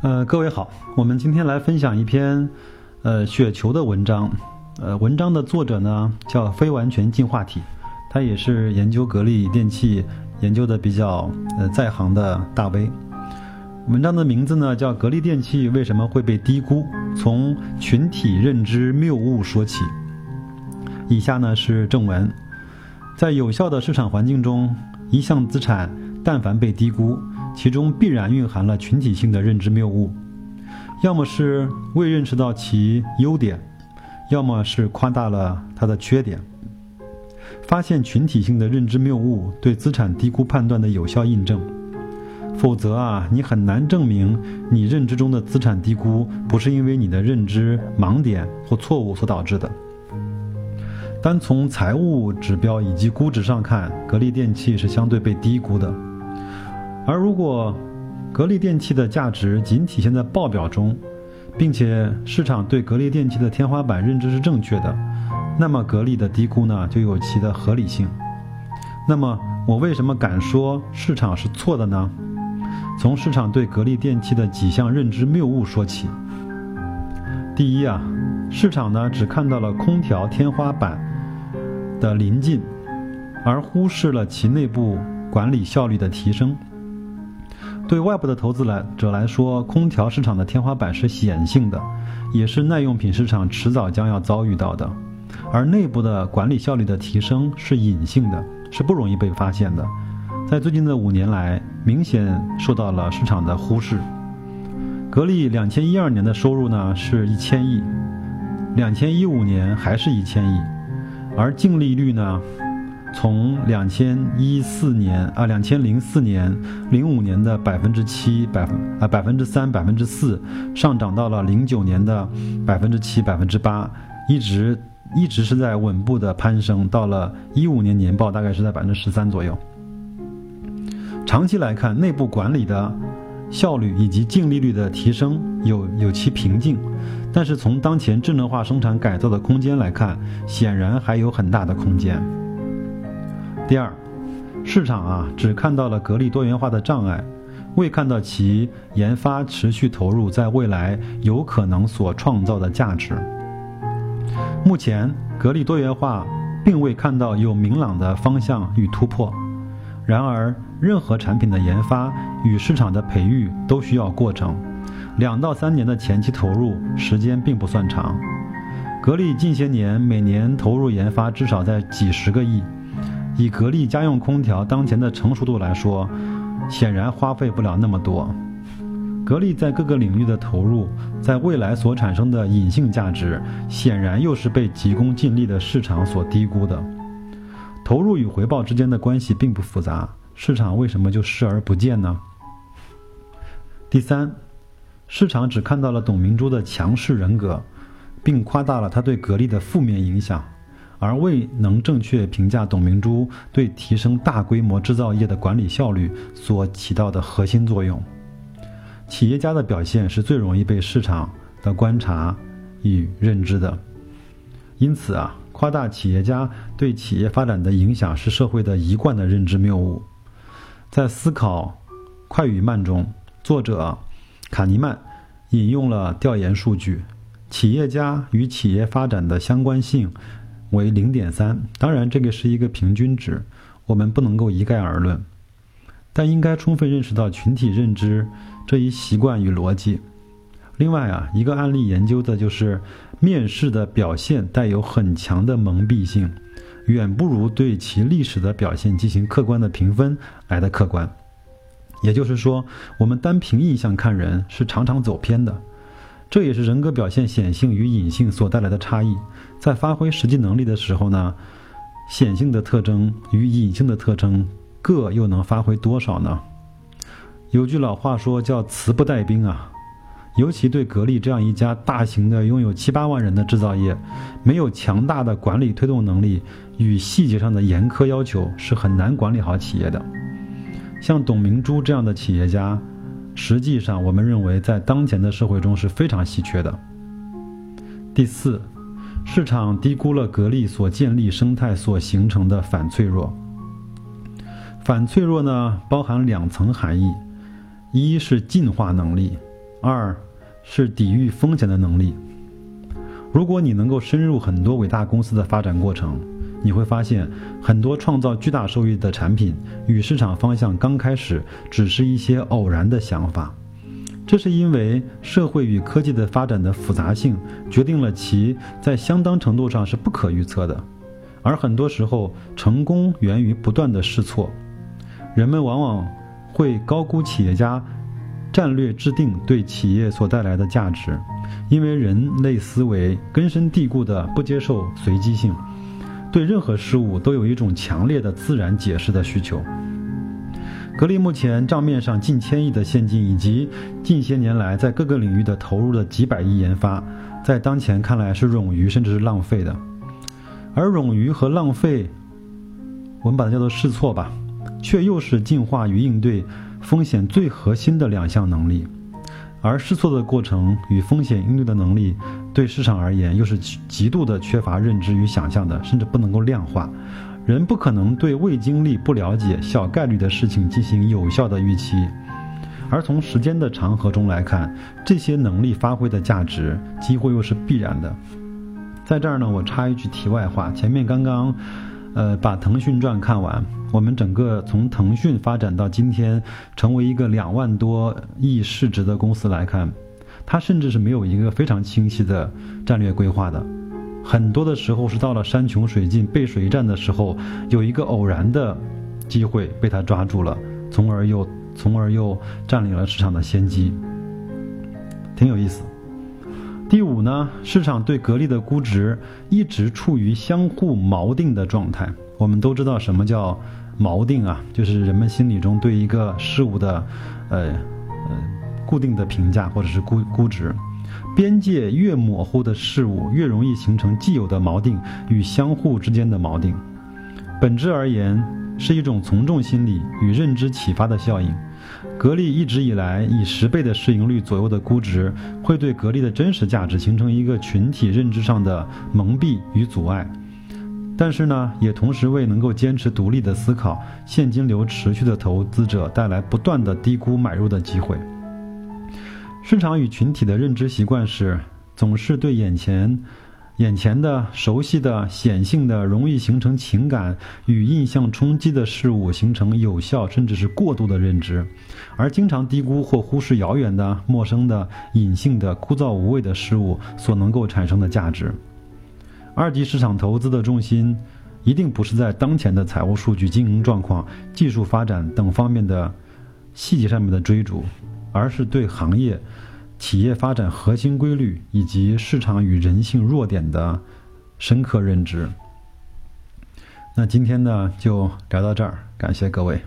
呃，各位好，我们今天来分享一篇呃雪球的文章。呃，文章的作者呢叫非完全进化体，他也是研究格力电器研究的比较呃在行的大 V。文章的名字呢叫《格力电器为什么会被低估？从群体认知谬误说起》。以下呢是正文，在有效的市场环境中，一项资产但凡被低估。其中必然蕴含了群体性的认知谬误，要么是未认识到其优点，要么是夸大了它的缺点。发现群体性的认知谬误对资产低估判断的有效印证，否则啊，你很难证明你认知中的资产低估不是因为你的认知盲点或错误所导致的。单从财务指标以及估值上看，格力电器是相对被低估的。而如果格力电器的价值仅体现在报表中，并且市场对格力电器的天花板认知是正确的，那么格力的低估呢就有其的合理性。那么我为什么敢说市场是错的呢？从市场对格力电器的几项认知谬误说起。第一啊，市场呢只看到了空调天花板的临近，而忽视了其内部管理效率的提升。对外部的投资来者来说，空调市场的天花板是显性的，也是耐用品市场迟早将要遭遇到的；而内部的管理效率的提升是隐性的，是不容易被发现的。在最近的五年来，明显受到了市场的忽视。格力两千一二年的收入呢是一千亿，两千一五年还是一千亿，而净利率呢？从两千一四年啊，两千零四年、零五年的百分之七、百分啊百分之三、百分之四，上涨到了零九年的百分之七、百分之八，一直一直是在稳步的攀升，到了一五年年报大概是在百分之十三左右。长期来看，内部管理的效率以及净利率的提升有有其瓶颈，但是从当前智能化生产改造的空间来看，显然还有很大的空间。第二，市场啊只看到了格力多元化的障碍，未看到其研发持续投入在未来有可能所创造的价值。目前，格力多元化并未看到有明朗的方向与突破。然而，任何产品的研发与市场的培育都需要过程，两到三年的前期投入时间并不算长。格力近些年每年投入研发至少在几十个亿。以格力家用空调当前的成熟度来说，显然花费不了那么多。格力在各个领域的投入，在未来所产生的隐性价值，显然又是被急功近利的市场所低估的。投入与回报之间的关系并不复杂，市场为什么就视而不见呢？第三，市场只看到了董明珠的强势人格，并夸大了他对格力的负面影响。而未能正确评价董明珠对提升大规模制造业的管理效率所起到的核心作用。企业家的表现是最容易被市场的观察与认知的，因此啊，夸大企业家对企业发展的影响是社会的一贯的认知谬误。在《思考快与慢》中，作者卡尼曼引用了调研数据：企业家与企业发展的相关性。为零点三，当然这个是一个平均值，我们不能够一概而论，但应该充分认识到群体认知这一习惯与逻辑。另外啊，一个案例研究的就是面试的表现带有很强的蒙蔽性，远不如对其历史的表现进行客观的评分来的客观。也就是说，我们单凭印象看人是常常走偏的。这也是人格表现显性与隐性所带来的差异。在发挥实际能力的时候呢，显性的特征与隐性的特征各又能发挥多少呢？有句老话说叫“词不带兵”啊。尤其对格力这样一家大型的、拥有七八万人的制造业，没有强大的管理推动能力与细节上的严苛要求，是很难管理好企业的。像董明珠这样的企业家。实际上，我们认为在当前的社会中是非常稀缺的。第四，市场低估了格力所建立生态所形成的反脆弱。反脆弱呢，包含两层含义：一是进化能力，二是抵御风险的能力。如果你能够深入很多伟大公司的发展过程，你会发现很多创造巨大收益的产品与市场方向刚开始只是一些偶然的想法。这是因为社会与科技的发展的复杂性决定了其在相当程度上是不可预测的，而很多时候成功源于不断的试错。人们往往会高估企业家战略制定对企业所带来的价值。因为人类思维根深蒂固的不接受随机性，对任何事物都有一种强烈的自然解释的需求。格力目前账面上近千亿的现金，以及近些年来在各个领域的投入的几百亿研发，在当前看来是冗余甚至是浪费的。而冗余和浪费，我们把它叫做试错吧，却又是进化与应对风险最核心的两项能力。而试错的过程与风险应对的能力，对市场而言又是极度的缺乏认知与想象的，甚至不能够量化。人不可能对未经历、不了解、小概率的事情进行有效的预期。而从时间的长河中来看，这些能力发挥的价值几乎又是必然的。在这儿呢，我插一句题外话，前面刚刚。呃，把《腾讯传》看完，我们整个从腾讯发展到今天成为一个两万多亿市值的公司来看，他甚至是没有一个非常清晰的战略规划的。很多的时候是到了山穷水尽、背水一战的时候，有一个偶然的机会被他抓住了，从而又从而又占领了市场的先机，挺有意思。第五呢，市场对格力的估值一直处于相互锚定的状态。我们都知道什么叫锚定啊，就是人们心里中对一个事物的，呃呃固定的评价或者是估估值。边界越模糊的事物，越容易形成既有的锚定与相互之间的锚定。本质而言，是一种从众心理与认知启发的效应。格力一直以来以十倍的市盈率左右的估值，会对格力的真实价值形成一个群体认知上的蒙蔽与阻碍。但是呢，也同时为能够坚持独立的思考、现金流持续的投资者带来不断的低估买入的机会。市场与群体的认知习惯是，总是对眼前。眼前的熟悉的显性的容易形成情感与印象冲击的事物，形成有效甚至是过度的认知，而经常低估或忽视遥远的、陌生的、隐性的、枯燥无味的事物所能够产生的价值。二级市场投资的重心，一定不是在当前的财务数据、经营状况、技术发展等方面的细节上面的追逐，而是对行业。企业发展核心规律以及市场与人性弱点的深刻认知。那今天呢，就聊到这儿，感谢各位。